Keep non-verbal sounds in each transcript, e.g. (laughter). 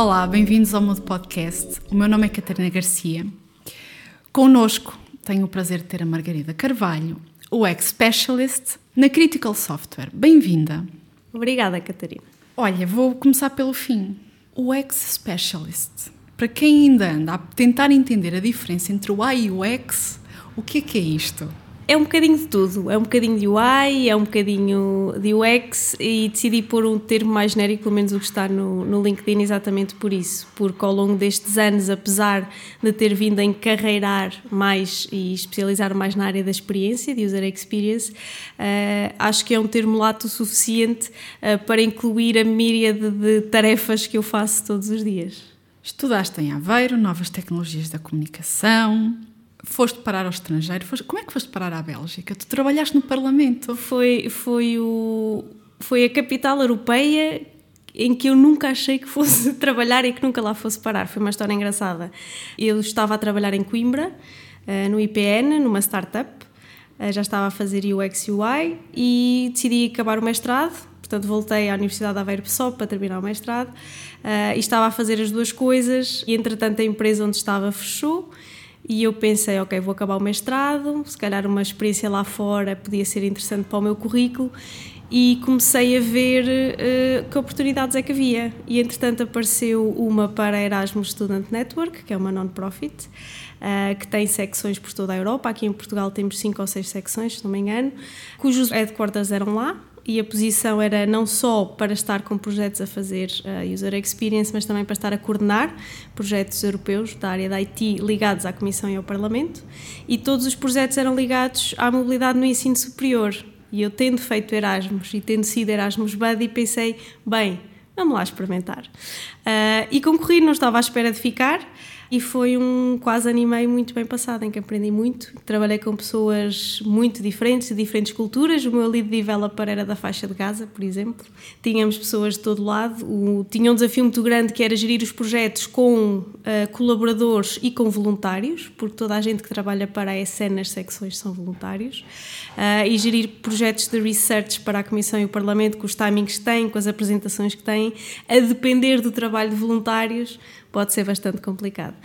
Olá, bem-vindos ao meu podcast. O meu nome é Catarina Garcia. Connosco tenho o prazer de ter a Margarida Carvalho, o ex-specialist na Critical Software. Bem-vinda. Obrigada, Catarina. Olha, vou começar pelo fim. O ex-specialist. Para quem ainda anda a tentar entender a diferença entre o AI e o X, o que é que é isto? É um bocadinho de tudo. É um bocadinho de UI, é um bocadinho de UX e decidi pôr um termo mais genérico, pelo menos o que está no, no LinkedIn, exatamente por isso. Porque ao longo destes anos, apesar de ter vindo a encarreirar mais e especializar mais na área da experiência, de user experience, uh, acho que é um termo lato suficiente uh, para incluir a míriade de tarefas que eu faço todos os dias. Estudaste em Aveiro, novas tecnologias da comunicação, foste parar ao estrangeiro. Foste, como é que foste parar à Bélgica? Tu trabalhaste no Parlamento. Foi, foi, o, foi a capital europeia em que eu nunca achei que fosse (laughs) trabalhar e que nunca lá fosse parar. Foi uma história engraçada. Eu estava a trabalhar em Coimbra, eh, no IPN, numa startup. Eh, já estava a fazer UX UI e decidi acabar o mestrado. Portanto, voltei à Universidade de Aveiro só para terminar o mestrado. Eh, e estava a fazer as duas coisas. E, entretanto, a empresa onde estava fechou e eu pensei, ok, vou acabar o mestrado, se calhar uma experiência lá fora podia ser interessante para o meu currículo e comecei a ver uh, que oportunidades é que havia. E entretanto apareceu uma para a Erasmus Student Network, que é uma non-profit, uh, que tem secções por toda a Europa. Aqui em Portugal temos cinco ou seis secções, se não me engano, cujos headquarters eram lá e a posição era não só para estar com projetos a fazer uh, user experience, mas também para estar a coordenar projetos europeus da área da IT ligados à Comissão e ao Parlamento. E todos os projetos eram ligados à mobilidade no ensino superior. E eu, tendo feito Erasmus e tendo sido Erasmus Buddy, pensei, bem, vamos lá experimentar. Uh, e concorri, não estava à espera de ficar e foi um quase anime muito bem passado, em que aprendi muito. Trabalhei com pessoas muito diferentes, de diferentes culturas. O meu lead developer era da faixa de Gaza, por exemplo. Tínhamos pessoas de todo lado. O, tinha um desafio muito grande que era gerir os projetos com uh, colaboradores e com voluntários, porque toda a gente que trabalha para a ESN nas secções são voluntários. Uh, e gerir projetos de research para a Comissão e o Parlamento, com os timings que têm, com as apresentações que têm, a depender do trabalho de voluntários pode ser bastante complicado.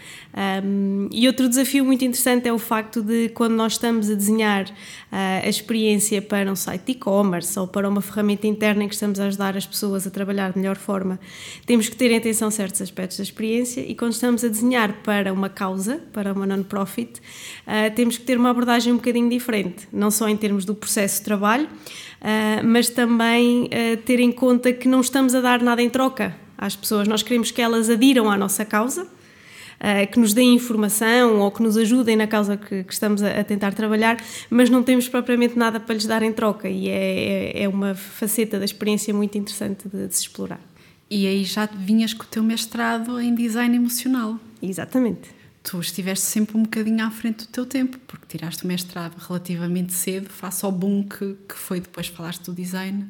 Um, e outro desafio muito interessante é o facto de quando nós estamos a desenhar uh, a experiência para um site e-commerce ou para uma ferramenta interna em que estamos a ajudar as pessoas a trabalhar de melhor forma, temos que ter em atenção certos aspectos da experiência e quando estamos a desenhar para uma causa, para uma non-profit, uh, temos que ter uma abordagem um bocadinho diferente, não só em termos do processo de trabalho, uh, mas também ter em conta que não estamos a dar nada em troca às pessoas. Nós queremos que elas adiram à nossa causa, uh, que nos deem informação ou que nos ajudem na causa que, que estamos a, a, tentar trabalhar, mas não temos propriamente nada para lhes dar em troca e é, é, é uma faceta da experiência muito interessante de, de se explorar. E aí já vinhas com o teu mestrado em design emocional. Exatamente. Tu estiveste sempre um bocadinho à frente do teu tempo, porque tiraste o mestrado relativamente cedo, face ao boom que, que foi depois falaste do design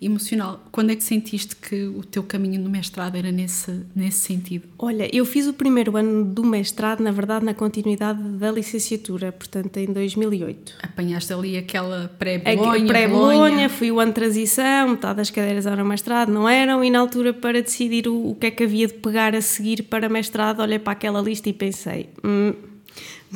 emocional. Quando é que sentiste que o teu caminho no mestrado era nesse, nesse sentido? Olha, eu fiz o primeiro ano do mestrado, na verdade, na continuidade da licenciatura, portanto, em 2008. Apanhaste ali aquela pré-Bolonha? Pré-Bolonha, fui o ano de transição, metade das cadeiras eram mestrado, não eram, e na altura, para decidir o, o que é que havia de pegar a seguir para mestrado, olhei para aquela lista e pensei. Hum,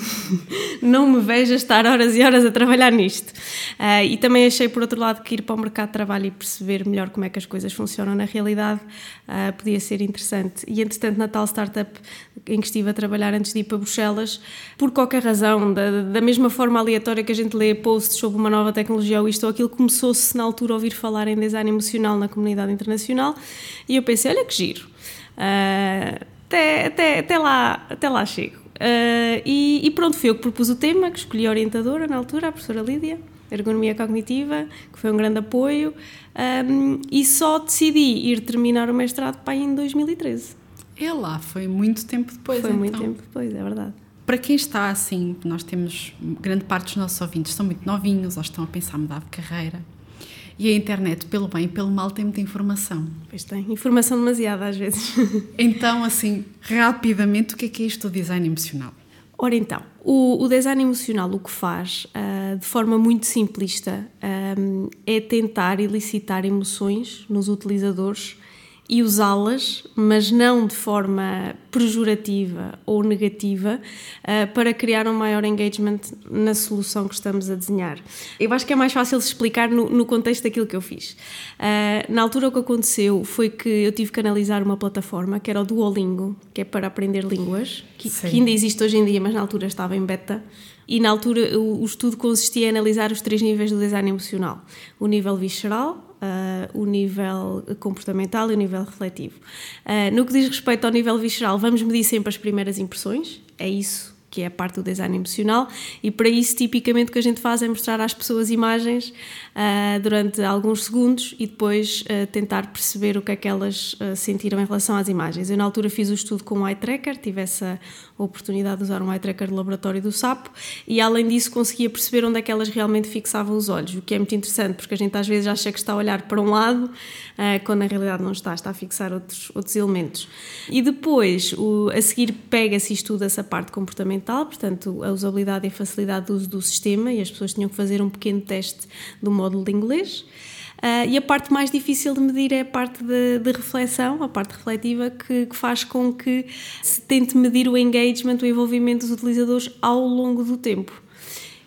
(laughs) não me vejo a estar horas e horas a trabalhar nisto. Uh, e também achei, por outro lado, que ir para o mercado de trabalho e perceber melhor como é que as coisas funcionam na realidade uh, podia ser interessante. E, entretanto, na tal startup em que estive a trabalhar antes de ir para Bruxelas, por qualquer razão, da, da mesma forma aleatória que a gente lê posts sobre uma nova tecnologia ou isto ou aquilo, começou-se na altura a ouvir falar em design emocional na comunidade internacional e eu pensei, olha que giro. Uh, até, até, até, lá, até lá chego. Uh, e, e, pronto, foi eu que propus o tema, que escolhi a orientadora na altura, a professora Lídia, Ergonomia Cognitiva, que foi um grande apoio, um, e só decidi ir terminar o mestrado para aí em 2013. É lá, foi muito tempo depois. Foi então. muito tempo depois, é verdade. Para quem está assim, nós temos grande parte dos nossos ouvintes são muito novinhos ou estão a pensar mudar de carreira. E a internet, pelo bem e pelo mal, tem muita informação. Pois tem, informação demasiada às vezes. (laughs) então, assim, rapidamente, o que é que é isto do design emocional? Ora então, o, o design emocional o que faz, uh, de forma muito simplista, um, é tentar elicitar emoções nos utilizadores e usá-las, mas não de forma pejorativa ou negativa, uh, para criar um maior engagement na solução que estamos a desenhar. Eu acho que é mais fácil explicar no, no contexto daquilo que eu fiz. Uh, na altura, o que aconteceu foi que eu tive que analisar uma plataforma que era o Duolingo, que é para aprender línguas, que, que ainda existe hoje em dia, mas na altura estava em beta. E na altura o estudo consistia em analisar os três níveis do design emocional: o nível visceral, Uh, o nível comportamental e o nível refletivo. Uh, no que diz respeito ao nível visceral, vamos medir sempre as primeiras impressões, é isso que é a parte do design emocional, e para isso, tipicamente, o que a gente faz é mostrar às pessoas imagens uh, durante alguns segundos e depois uh, tentar perceber o que é que elas uh, sentiram em relação às imagens. Eu, na altura, fiz o estudo com o eye tracker, tive essa oportunidade de usar um eye tracker de laboratório do SAPO, e além disso, conseguia perceber onde é que elas realmente fixavam os olhos, o que é muito interessante, porque a gente às vezes acha que está a olhar para um lado, quando na realidade não está, está a fixar outros, outros elementos. E depois, o, a seguir, pega-se e estuda essa parte comportamental portanto, a usabilidade e a facilidade do uso do sistema, e as pessoas tinham que fazer um pequeno teste do módulo de inglês. Uh, e a parte mais difícil de medir é a parte de, de reflexão, a parte refletiva, que, que, faz com que se tente medir o engagement, o envolvimento dos utilizadores ao longo do tempo.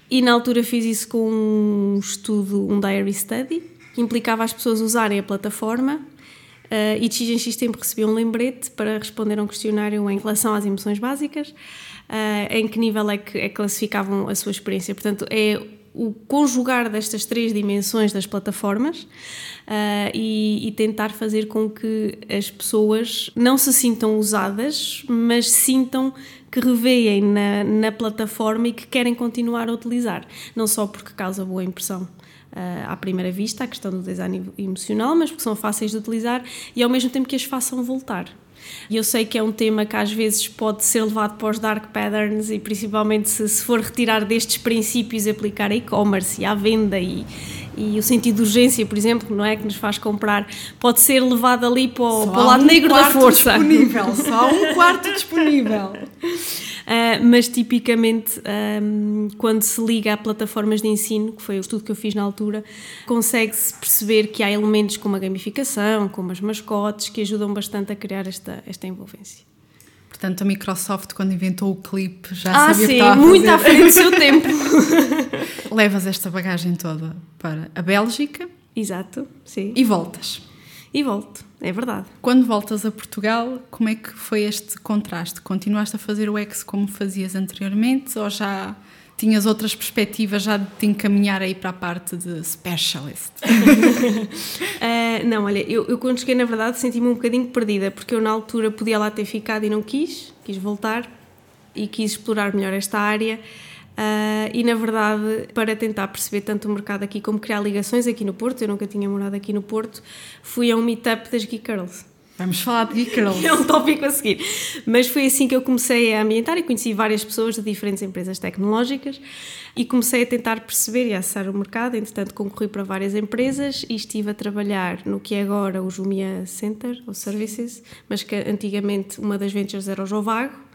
E na altura fiz isso com um estudo, um diary study, que implicava as pessoas usarem a plataforma uh, e de X em X tempo recebiam um lembrete para responder a um questionário em relação às emoções básicas uh, em que nível é que, é classificavam a sua experiência. Portanto, é o conjugar destas três dimensões das plataformas uh, e, e, tentar fazer com que as pessoas não se sintam usadas, mas sintam que reveem na, na plataforma e que querem continuar a utilizar, não só porque causa boa impressão. Uh, à primeira vista, a questão do design emocional, mas porque são fáceis de utilizar e ao mesmo tempo que as façam voltar. E eu sei que é um tema que às vezes pode ser levado para os dark patterns e principalmente se, se for retirar destes princípios e aplicar a e-commerce e à venda e, e o sentido de urgência, por exemplo, não é que nos faz comprar, pode ser levado ali para o, para o lado um negro da força. Disponível, só um quarto disponível. (laughs) Uh, mas tipicamente um, quando se liga a plataformas de ensino, que foi o estudo que eu fiz na altura, consegue-se perceber que há elementos como a gamificação, como as mascotes, que ajudam bastante a criar esta, esta envolvência. Portanto, a Microsoft, quando inventou o clipe, já ah, sabia sim, que estava muito à frente do seu (laughs) tempo. Levas esta bagagem toda para a Bélgica. Exato, sim. E voltas. E volto, é verdade. Quando voltas a Portugal, como é que foi este contraste? Continuaste a fazer o ex como fazias anteriormente ou já tinhas outras perspectivas já de te encaminhar aí para a parte de specialist? uh, (laughs) não, olha, eu, eu quando cheguei na verdade senti-me um bocadinho perdida porque eu na altura podia lá ter ficado e não quis, quis voltar e quis explorar melhor esta área Uh, e na verdade, para tentar perceber tanto o mercado aqui como criar ligações aqui no Porto, eu nunca tinha morado aqui no Porto, fui a um meetup das Geek Girls. Vamos falar de Geek Girls. (laughs) é um tópico a seguir. Mas foi assim que eu comecei a ambientar e conheci várias pessoas de diferentes empresas tecnológicas e comecei a tentar perceber e acessar o mercado. Entretanto, concorri para várias empresas e estive a trabalhar no que é agora o Jumia Center, ou Services, mas que antigamente uma das ventures era o Jovago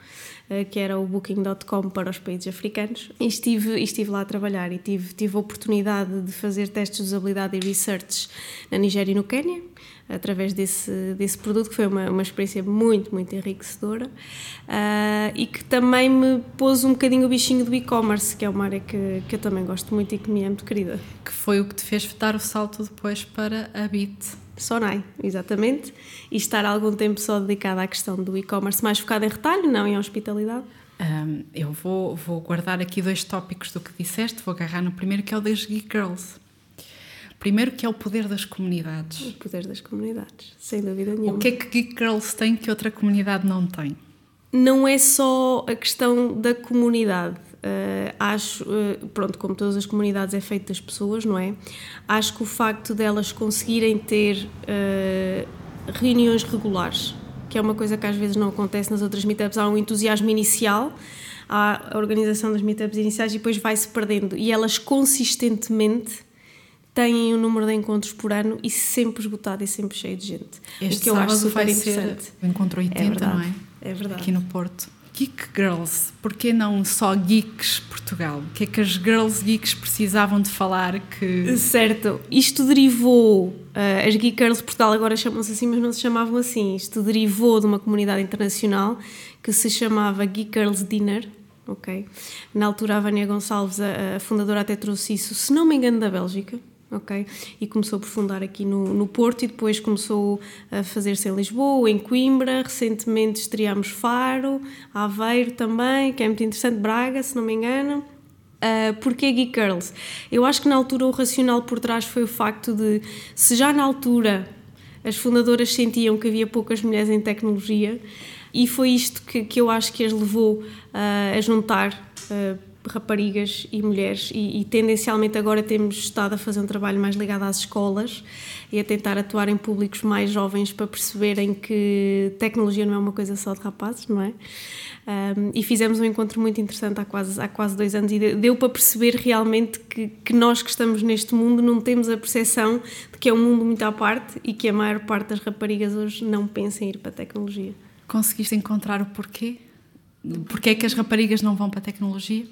que era o Booking.com para os países africanos. E estive, estive lá a trabalhar e tive, tive a oportunidade de fazer testes de usabilidade e research na Nigéria e no Quênia, através desse, desse produto, que foi uma, uma experiência muito, muito enriquecedora uh, e que também me pôs um bocadinho o bichinho do e-commerce, que é uma área que, que eu também gosto muito e que me é muito querida. Que foi o que te fez dar o salto depois para a Bit. Sonai, exatamente, e estar algum tempo só dedicada à questão do e-commerce, mais focada em retalho, não em hospitalidade? Um, eu vou, vou guardar aqui dois tópicos do que disseste, vou agarrar no primeiro que é o das Geek Girls. Primeiro que é o poder das comunidades. O poder das comunidades, sem dúvida nenhuma. O que é que Geek Girls tem que outra comunidade não tem? Não é só a questão da comunidade. Uh, acho, uh, pronto, como todas as comunidades é feito das pessoas, não é? Acho que o facto delas conseguirem ter uh, reuniões regulares, que é uma coisa que às vezes não acontece nas outras meetups, há um entusiasmo inicial, há a organização das meetups iniciais e depois vai-se perdendo. E elas consistentemente têm um número de encontros por ano e sempre esgotado e sempre cheio de gente. Este o que eu acho super interessante. O encontro 80, é verdade, não é? É verdade. Aqui no Porto Geek Girls, porquê não só Geeks Portugal? O que é que as Girls Geeks precisavam de falar que... Certo, isto derivou, uh, as Geek Girls Portugal agora chamam-se assim, mas não se chamavam assim, isto derivou de uma comunidade internacional que se chamava Geek Girls Dinner, ok? Na altura a Vânia Gonçalves, a fundadora até trouxe isso, se não me engano, da Bélgica, ok? E começou por fundar aqui no, no Porto e depois começou a fazer-se em Lisboa, em Coimbra, recentemente estreámos Faro, Aveiro também, que é muito interessante, Braga, se não me engano. Uh, porquê Geek Girls? Eu acho que na altura o racional por trás foi o facto de, se já na altura as fundadoras sentiam que havia poucas mulheres em tecnologia, e foi isto que, que eu acho que as levou uh, a juntar uh, raparigas e mulheres e, e, tendencialmente agora temos estado a fazer um trabalho mais ligado às escolas e a tentar atuar em públicos mais jovens para perceberem que tecnologia não é uma coisa só de rapazes, não é? Um, e fizemos um encontro muito interessante há quase, há quase dois anos e deu para perceber realmente que, que nós que estamos neste mundo não temos a percepção de que é um mundo muito à parte e que a maior parte das raparigas hoje não pensa em ir para a tecnologia. Conseguiste encontrar o porquê? Porquê é que as raparigas não vão para a tecnologia?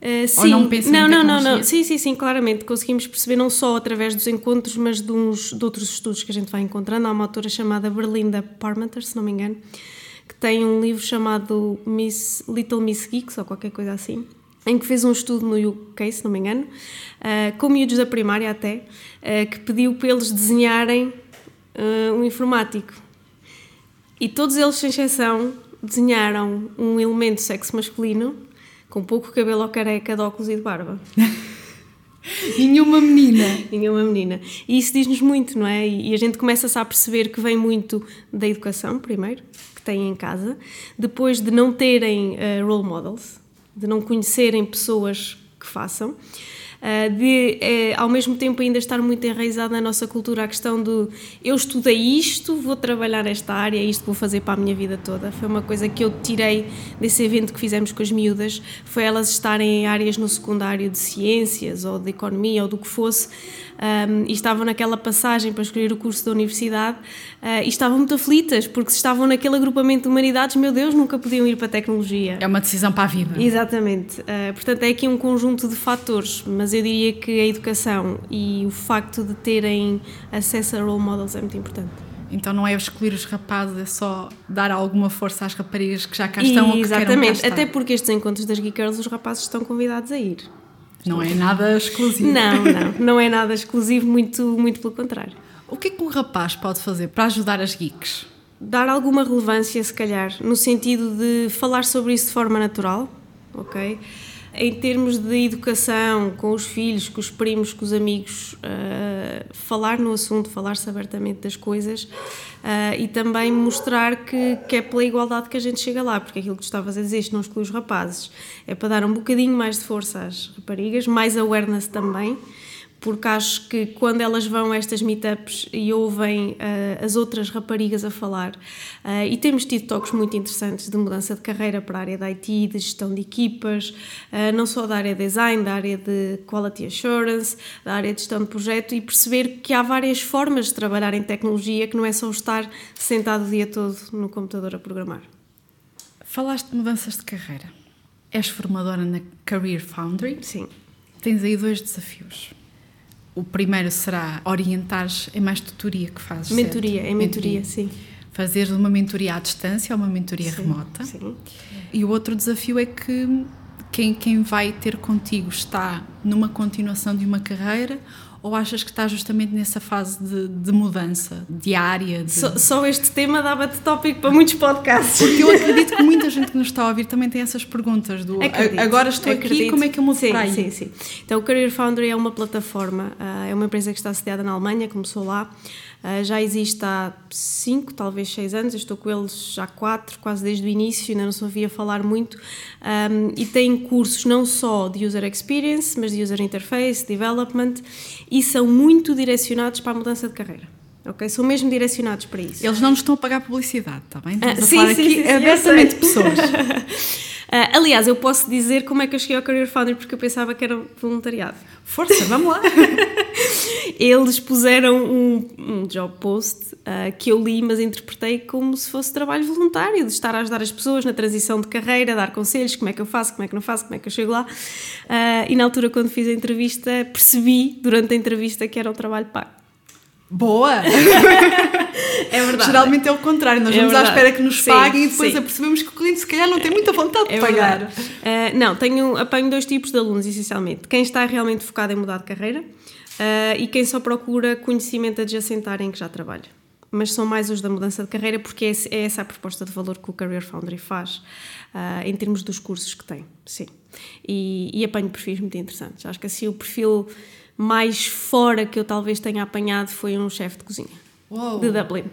Uh, sim, não pensam não, não, não, não, sim, sim, sim, claramente conseguimos perceber não só através dos encontros, mas de, uns, de outros estudos que a gente vai encontrando. Há uma autora chamada Berlinda Parmenter, se não me engano, que tem um livro chamado Miss, Little Miss Geeks ou qualquer coisa assim, em que fez um estudo no UK, se não me engano, uh, com miúdos da primária até, uh, que pediu para eles desenharem um informático. E todos eles, sem exceção, desenharam um elemento sexo masculino com pouco cabelo ou careca, de óculos e de barba. Nenhuma menina. (laughs) Nenhuma menina. E isso diz-nos muito, não é? E a gente começa-se a perceber que vem muito da educação, primeiro, que têm em casa, depois de não terem uh, role models, de não conhecerem pessoas que façam. Uh, de uh, ao mesmo tempo ainda estar muito enraizada na nossa cultura a questão do eu estudei isto, vou trabalhar esta área, isto vou fazer para a minha vida toda. Foi uma coisa que eu tirei desse evento que fizemos com as miúdas, foi elas estarem em áreas no secundário de ciências ou de economia ou do que fosse, um, e estavam naquela passagem para escolher o curso da universidade uh, e estavam muito aflitas, porque se estavam naquele agrupamento de humanidades, meu Deus, nunca podiam ir para a tecnologia. É uma decisão para a vida. Exatamente. Uh, portanto, é aqui um conjunto de fatores, mas eu diria que a educação e o facto de terem acesso a role models é muito importante. Então não é escolher os rapazes, é só dar alguma força às raparigas que já cá estão e, ou que Exatamente, até porque estes encontros das Geek Girls os rapazes estão convidados a ir. Não é nada exclusivo. Não, não, não é nada exclusivo, muito, muito pelo contrário. O que é que um rapaz pode fazer para ajudar as geeks? Dar alguma relevância, se calhar, no sentido de falar sobre isso de forma natural, ok? Em termos de educação, com os filhos, com os primos, com os amigos, uh, falar no assunto, falar-se abertamente das coisas uh, e também mostrar que, que é pela igualdade que a gente chega lá, porque aquilo que tu estavas a dizer, isto não exclui os rapazes, é para dar um bocadinho mais de força às raparigas, mais awareness também porque acho que quando elas vão a estas meetups e ouvem uh, as outras raparigas a falar, uh, e temos tido toques muito interessantes de mudança de carreira para a área da IT, de gestão de equipas, uh, não só da área de design, da área de quality assurance, da área de gestão de projeto, e perceber que há várias formas de trabalhar em tecnologia, que não é só estar sentado o dia todo no computador a programar. Falaste de mudanças de carreira. És formadora na Career Foundry. Sim. Tens aí dois desafios o primeiro será orientar é mais tutoria que fazes. Mentoria, certo? é mentoria, mentoria, sim. Fazer uma mentoria à distância ou uma mentoria sim, remota. Sim. E o outro desafio é que quem, quem vai ter contigo está numa continuação de uma carreira ou achas que está justamente nessa fase de, de mudança diária? De... Só, só, este tema dava-te tópico para muitos podcasts. Porque eu acredito que muita gente que nos está a ouvir também tem essas perguntas do acredito, agora estou acredito. aqui, como é que eu mudo sim, para aí? Sim, sim. Então o Career Foundry é uma plataforma, ah, é uma empresa que está sediada na Alemanha, começou lá. Uh, já existe há 5, talvez 6 anos, eu estou com eles já há 4, quase desde o início, ainda não se ouvia falar muito, um, e tem cursos não só de User Experience, mas de User Interface, Development, e são muito direcionados para a mudança de carreira. Ok? São mesmo direcionados para isso. Eles não nos estão a pagar publicidade, está bem? Estamos ah, a sim, falar sim, aqui sim, abertamente de pessoas. (laughs) Uh, aliás, eu posso dizer como é que eu cheguei ao Career Founder porque eu pensava que era voluntariado. Força, vamos lá! (laughs) eles puseram um, um job post uh, que eu li, mas interpretei como se fosse trabalho voluntário, de estar a ajudar as pessoas na transição de carreira, dar conselhos, como é que eu faço, como é que não faço, como é que eu chego lá. Uh, e na altura, quando fiz a entrevista, percebi durante a entrevista que era um trabalho pago. Boa! (laughs) (laughs) É verdade. Geralmente é o contrário, nós É vamos à verdade. espera que nos Sim, paguem e depois sim. apercebemos que o cliente se calhar não tem muita vontade de É pagar. verdade. Uh, não, tenho, apanho dois tipos de alunos, essencialmente. Quem está realmente focado em mudar de carreira uh, e quem só procura conhecimento adjacente à área em que já trabalha. Mas são mais os da mudança de carreira porque é, é essa a proposta de valor que o Career Foundry faz uh, em termos dos cursos que tem, sim. E, e apanho perfis muito interessantes. Acho que assim o perfil mais fora que eu talvez tenha apanhado foi um chefe de cozinha Uou. de Dublin.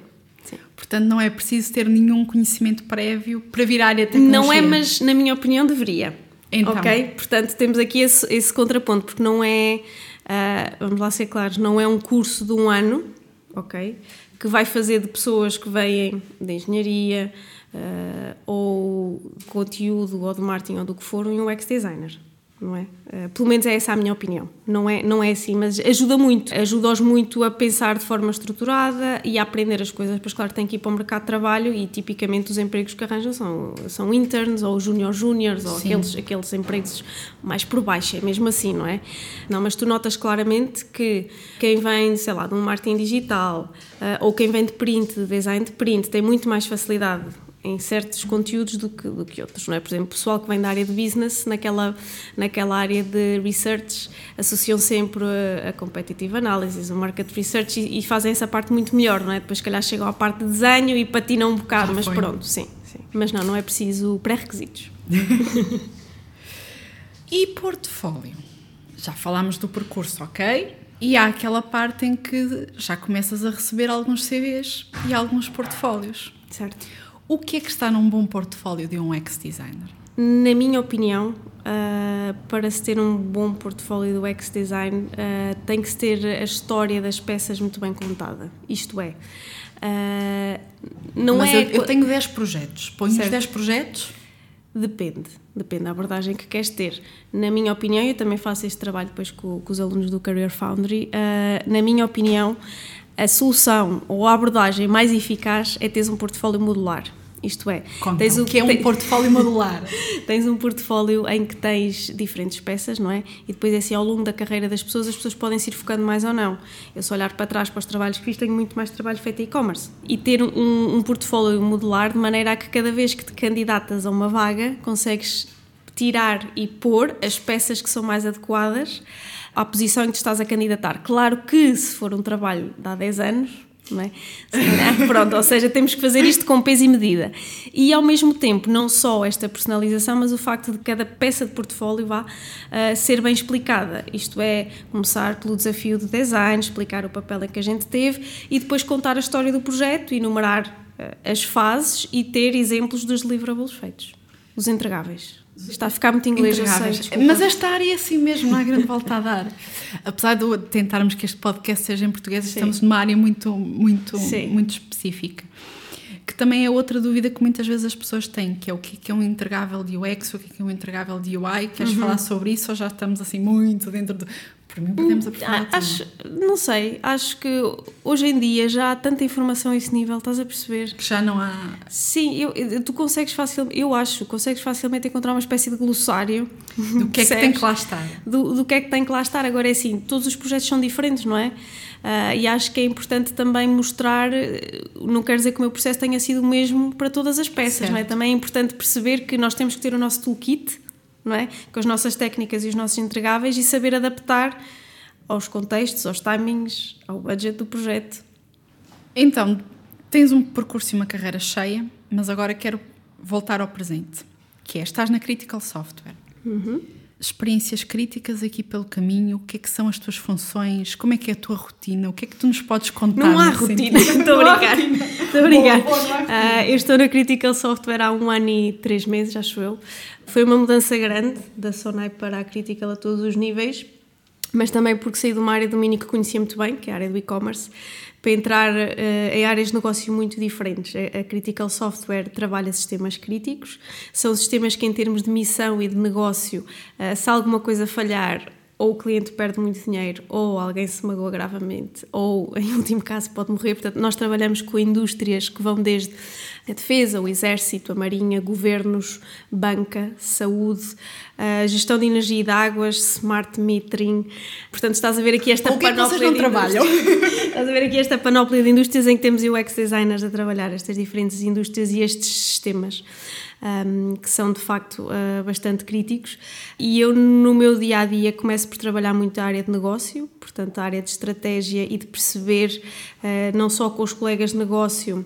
Sim. Portanto, não é preciso ter nenhum conhecimento prévio para vir à área de tecnologia. Não é, mas na minha opinião deveria. Então. Ok? Portanto, temos aqui esse, esse contraponto, porque não é, ah, vamos lá ser claros, não é um curso de um ano, ok? Que vai fazer de pessoas que vêm de engenharia ah, ou conteúdo ou de marketing ou do que for, um UX designer. Não é? Ah, pelo menos é essa a minha opinião. Não é, não é assim, mas ajuda muito. Ajuda-os muito a pensar de forma estruturada e a aprender as coisas. Pois, claro, tem que ir para o mercado de trabalho e tipicamente os empregos que arranjam são, são interns ou junior juniors ou Sim. aqueles, aqueles empregos mais por baixo. É mesmo assim, não é? Não, mas tu notas claramente que quem vem, sei lá, de um marketing digital ah, ou quem vem de print, de design de print, tem muito mais facilidade em certos conteúdos do que, do que outros, não é? Por exemplo, o pessoal que vem da área de business, naquela, naquela área de research, associam sempre a, a competitive analysis, o market research e, e fazem essa parte muito melhor, não é? Depois, se calhar, chegam à parte de desenho e patinam um bocado, mas pronto, sim, sim. Mas não, não é preciso pré-requisitos. (laughs) E portfólio? Já falámos do percurso, ok? E há aquela parte em que já começas a receber alguns CVs e alguns portfólios. Certo. O que é que está num bom portfólio de um ex-designer? Na minha opinião, ah, para se ter um bom portfólio do X-Design, ah, tem que se ter a história das peças muito bem contada. Isto é, ah, não Mas é... eu, eu tenho 10 projetos. Ponho os Certo. 10 projetos? Depende, depende da abordagem que queres ter. Na minha opinião, eu também faço este trabalho depois com, com os alunos do Career Foundry, na minha opinião, a solução ou a abordagem mais eficaz é teres um portfólio modular. Isto é, Conta, tens o que é um portfólio modular? (laughs) tens um portfólio em que tens diferentes peças, não é? E depois, assim, ao longo da carreira das pessoas, as pessoas podem se ir focando mais ou não. Eu, se olhar para trás para os trabalhos que fiz, tenho muito mais trabalho feito em e-commerce. E ter um, um portfólio modular de maneira a que cada vez que te candidatas a uma vaga, consegues tirar e pôr as peças que são mais adequadas à posição em que estás a candidatar. Claro que, se for um trabalho de há 10 anos, não é? (laughs) Pronto, ou seja, temos que fazer isto com peso e medida. E ao mesmo tempo, não só esta personalização, mas o facto de cada peça de portfólio vá ah, ser bem explicada. Isto é, começar pelo desafio de design, explicar o papel em que a gente teve e depois contar a história do projeto, enumerar ah, as fases e ter exemplos dos deliverables feitos, os entregáveis. Está a ficar muito inglês, eu sei. Desculpa. Mas esta área é assim mesmo, não há grande volta a dar. (laughs) Apesar de tentarmos que este podcast seja em português, Sim. estamos numa área muito, muito, Sim. muito específica. Que também é outra dúvida que muitas vezes as pessoas têm, que é o que é é um entregável de UX, o que é que é um entregável de UI. Queres Uhum. falar sobre isso ou já estamos assim muito dentro do... Por mim podemos aprofundar tudo. acho, não sei, acho que hoje em dia já há tanta informação a esse nível, estás a perceber? Que já não há... Sim, eu, tu consegues facilmente, eu acho, consegues facilmente encontrar uma espécie de glossário (laughs) Do que é que tem que lá estar. do, do que é que tem que lá estar. Agora é assim, todos os projetos são diferentes, não é? Ah, e acho que é importante também mostrar, eh, não quer dizer que o meu processo tenha sido o mesmo para todas as peças, não é? Certo. Também é importante perceber que nós temos que ter o nosso toolkit, não é? Com as nossas técnicas e os nossos entregáveis e saber adaptar aos contextos, aos timings, ao budget do projeto. Então, tens um percurso e uma carreira cheia, mas agora quero voltar ao presente, que é, estás na Critical Software. Experiências críticas aqui pelo caminho, o que é que são as tuas funções, como é que é a tua rotina, o que é que tu nos podes contar? Não há (laughs) rotina, estou a brincar. Estou a brincar. Rotina. Ah, eu estou na Critical Software há um ano e três meses, acho eu. Foi uma mudança grande da Sonai para a Critical a todos os níveis, mas também porque saí de uma área de domínio que conhecia muito bem, que é a área do e-commerce, para entrar eh, em áreas de negócio muito diferentes. A, Critical Software trabalha sistemas críticos, são sistemas que, em termos de missão e de negócio, eh, se alguma coisa falhar, ou o cliente perde muito dinheiro, ou alguém se magoa gravemente, ou, (laughs) em último caso, pode morrer. Portanto, nós trabalhamos com indústrias que vão desde a defesa, o exército, a marinha, governos, banca, saúde, gestão de energia e de águas, smart metering. Portanto, estás a ver aqui esta panóplia. É vocês não trabalham? (laughs) estás a ver aqui esta panóplia de indústrias em que temos UX designers a trabalhar estas diferentes indústrias e estes sistemas um, que são de facto uh, bastante críticos. E eu, no meu dia a dia, começo por trabalhar muito a área de negócio, portanto, a área de estratégia e de perceber, uh, não só com os colegas de negócio,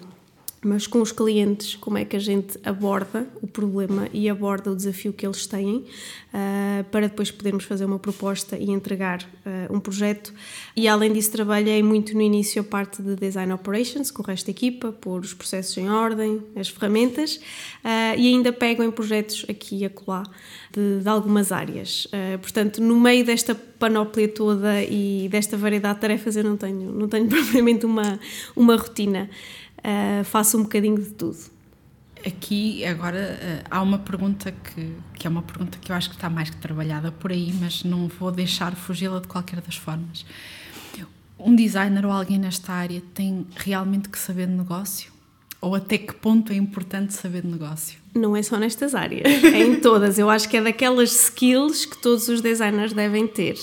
mas com os clientes, como é que a gente aborda o problema e aborda o desafio que eles têm, uh, para depois podermos fazer uma proposta e entregar uh, um projeto. E além disso, trabalhei muito no início a parte de design operations, com o resto da equipa, pôr os processos em ordem, as ferramentas, uh, e ainda pego em projetos aqui e acolá de, de algumas áreas. portanto, no meio desta panóplia toda e desta variedade de tarefas, eu não tenho, não tenho (laughs) propriamente uma, uma rotina uh, faço um bocadinho de tudo. Aqui, agora, uh, há uma pergunta que, que é uma pergunta que eu acho que está mais que trabalhada por aí, mas não vou deixar fugi-la de qualquer das formas. Um designer ou alguém nesta área tem realmente que saber de negócio? Ou até que ponto é importante saber de negócio? Não é só nestas áreas, (laughs) é em todas. Eu acho que é daquelas skills que todos os designers devem ter.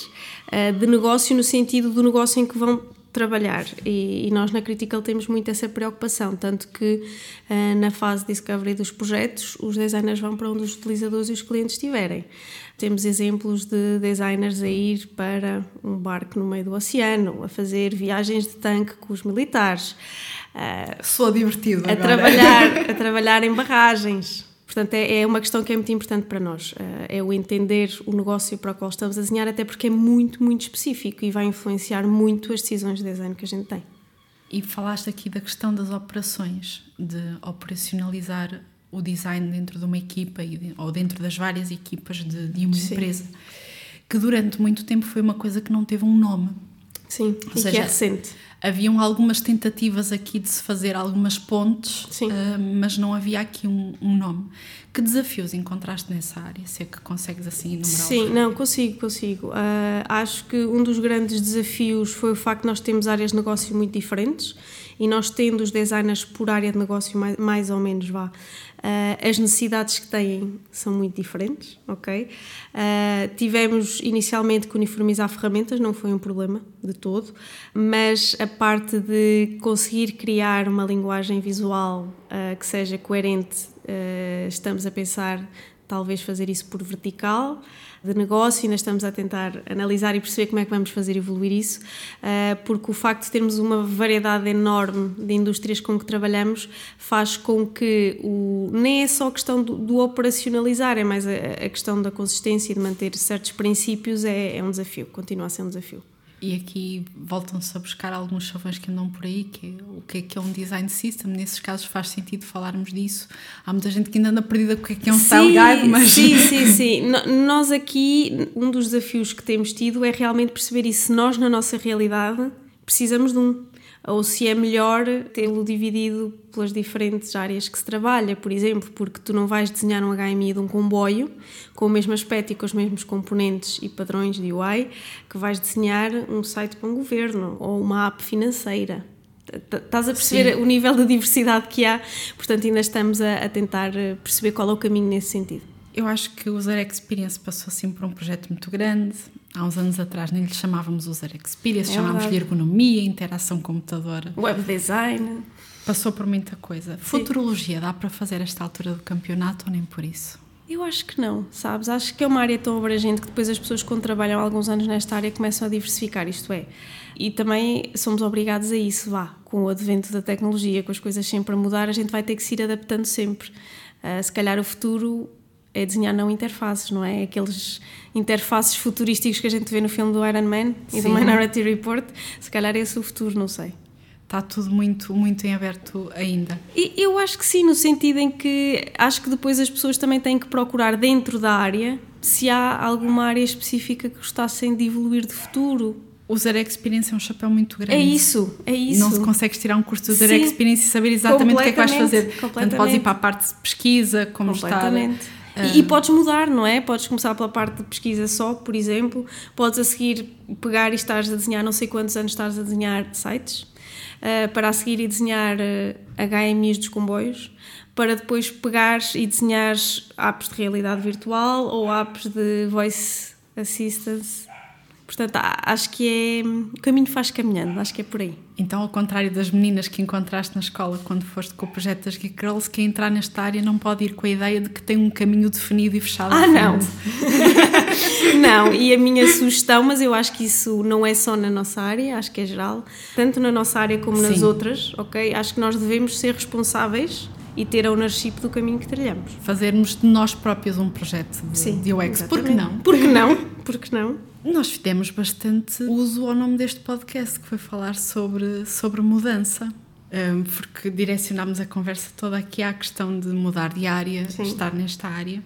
Uh, de negócio no sentido do negócio em que vão trabalhar e, e, nós na Critical temos muito essa preocupação, tanto que uh, na fase de discovery dos projetos os designers vão para onde os utilizadores e os clientes estiverem. Temos exemplos de designers a ir para um barco no meio do oceano, a fazer viagens de tanque com os militares. Uh, Sou divertido a agora. trabalhar (laughs) a trabalhar em barragens Portanto, é, é uma questão que é muito importante para nós, eh, é o entender o negócio para o qual estamos a desenhar, até porque é muito, muito específico e vai influenciar muito as decisões de design que a gente tem. E falaste aqui da questão das operações, de operacionalizar o design dentro de uma equipa ou dentro das várias equipas de, de uma Sim. empresa, que durante muito tempo foi uma coisa que não teve um nome. Sim, ou e seja, que é recente haviam algumas tentativas aqui de se fazer algumas pontes, uh, mas não havia aqui um, um, nome. Que desafios encontraste nessa área? Se é que consegues assim enumerar? Sim, não, consigo, consigo. Uh, acho que um dos grandes desafios foi o facto de nós termos áreas de negócio muito diferentes e nós tendo os designers por área de negócio mais, mais ou menos vá, uh, as necessidades que têm são muito diferentes, ok? Uh, tivemos inicialmente que uniformizar ferramentas, não foi um problema de todo, mas a parte de conseguir criar uma linguagem visual uh, que seja coerente, estamos a pensar talvez fazer isso por vertical de negócio, ainda estamos a tentar analisar e perceber como é que vamos fazer evoluir isso, eh, porque o facto de termos uma variedade enorme de indústrias com que trabalhamos faz com que o, nem é só questão do, do operacionalizar, é mais a, a, questão da consistência e de manter certos princípios é, é um desafio, continua a ser um desafio. E aqui voltam-se a buscar alguns chavões que andam por aí, que é o que é que é um design system. Nesses casos faz sentido falarmos disso. Há muita gente que ainda anda perdida com o que é que é um sim, style guide, mas... Sim, (laughs) sim, sim. nós aqui, um dos desafios que temos tido é realmente perceber isso. Nós, na nossa realidade, precisamos de um ou se é melhor tê-lo dividido pelas diferentes áreas que se trabalha, por exemplo, porque tu não vais desenhar um HMI de um comboio com o mesmo aspecto e com os mesmos componentes e padrões de UI que vais desenhar um site para um governo ou uma app financeira. Estás a perceber Sim. o nível de diversidade que há, portanto, ainda estamos a, a tentar perceber qual é o caminho nesse sentido. Eu acho que o User Experience passou assim por um projeto muito grande. Há uns anos atrás nem lhe chamávamos User Experience, é chamávamos-lhe ergonomia, interação computadora. Web design. Passou por muita coisa. Sim. Futurologia, dá para fazer esta altura do campeonato ou nem por isso? Eu acho que não, sabes? Acho que é uma área tão abrangente que depois as pessoas, quando trabalham alguns anos nesta área, começam a diversificar, isto é. E também somos obrigados a isso, vá. Com o advento da tecnologia, com as coisas sempre a mudar, a gente vai ter que se ir adaptando sempre. Uh, se calhar o futuro é desenhar não interfaces, não é? Aqueles interfaces futurísticos que a gente vê no filme do Iron Man e do Minority Report, se calhar é esse o futuro, não sei. Está tudo muito, muito em aberto ainda. E eu acho que sim, no sentido em que acho que depois as pessoas também têm que procurar dentro da área se há alguma área específica que gostassem de evoluir de futuro. O User Experience é um chapéu muito grande. É isso, é isso. Não se consegues tirar um curso User Sim, Experience e saber exatamente o que é que vais fazer. Tanto podes ir para a parte de pesquisa, como estar E, e podes mudar, não é? Podes começar pela parte de pesquisa só, por exemplo. Podes a seguir pegar e estares a desenhar, não sei quantos anos estás a desenhar sites, uh, para a seguir e desenhar uh, HMIs dos comboios, para depois pegares e desenhares apps de realidade virtual ou apps de voice assistance Portanto, acho que é. O caminho faz caminhando, acho que é por aí. Então, ao contrário das meninas que encontraste na escola quando foste com o projeto das Geek Girls, quem entrar nesta área não pode ir com a ideia de que tem um caminho definido e fechado. Ah, não! (laughs) não, e a minha sugestão, mas eu acho que isso não é só na nossa área, acho que é geral, tanto na nossa área como nas Sim. outras, ok? Acho que nós devemos ser responsáveis e ter a ownership do caminho que trilhamos. Fazermos de nós próprios um projeto de, Sim, de UX. Por que não? Por que não? Por que não? Nós fizemos bastante uso ao nome deste podcast, que foi falar sobre, sobre mudança. Um, porque direcionámos a conversa toda aqui à questão de mudar de área, Sim. estar nesta área.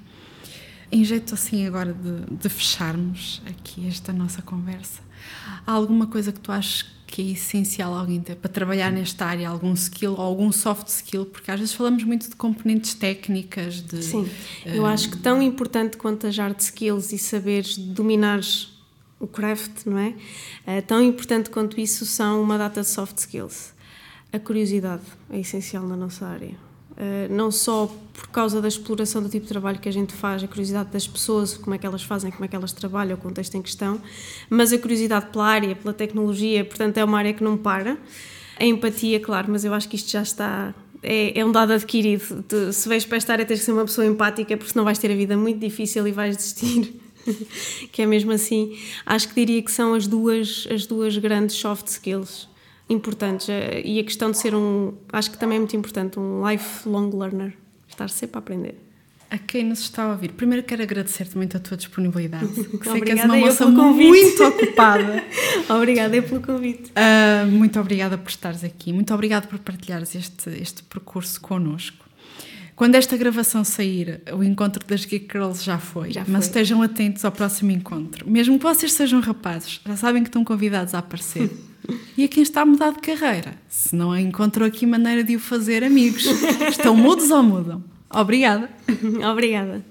Em jeito assim agora de, de fecharmos aqui esta nossa conversa, há alguma coisa que tu achas que é essencial alguém ter para trabalhar nesta área, algum skill ou algum soft skill, porque às vezes falamos muito de componentes técnicas. De, Sim, eu acho que tão importante quanto as hard skills e saberes dominar o craft, não é? Uh, tão importante quanto isso são uma data de soft skills. A curiosidade é essencial na nossa área. Uh, não só por causa da exploração do tipo de trabalho que a gente faz, a curiosidade das pessoas, como é que elas fazem, como é que elas trabalham, o contexto em questão, mas a curiosidade pela área, pela tecnologia, portanto é uma área que não para. A empatia, claro, mas eu acho que isto já está é, é, um dado adquirido. Tu, se vais para esta área, tens que ser uma pessoa empática, porque senão vais ter a vida muito difícil e vais desistir. (laughs) (laughs) que é mesmo assim. Acho que diria que são as duas, as duas grandes soft skills importantes. Eh, e a questão de ser um. Acho que também é muito importante, um lifelong learner. Estar sempre a aprender. A quem nos está a ouvir, primeiro quero agradecer-te muito a tua disponibilidade. (laughs) Que sei que és uma moça muito (laughs) ocupada. obrigada pelo convite. Uh, muito obrigada por estares aqui. Muito obrigada por partilhares este, este percurso connosco. Quando esta gravação sair, o encontro das Geek Girls já foi, já foi. Mas estejam atentos ao próximo encontro. Mesmo que vocês sejam rapazes, já sabem que estão convidados a aparecer. (laughs) e a quem está a mudar de carreira, se não encontrou aqui maneira de o fazer, amigos, (laughs) estão mudos ou mudam? Obrigada. (laughs) Obrigada.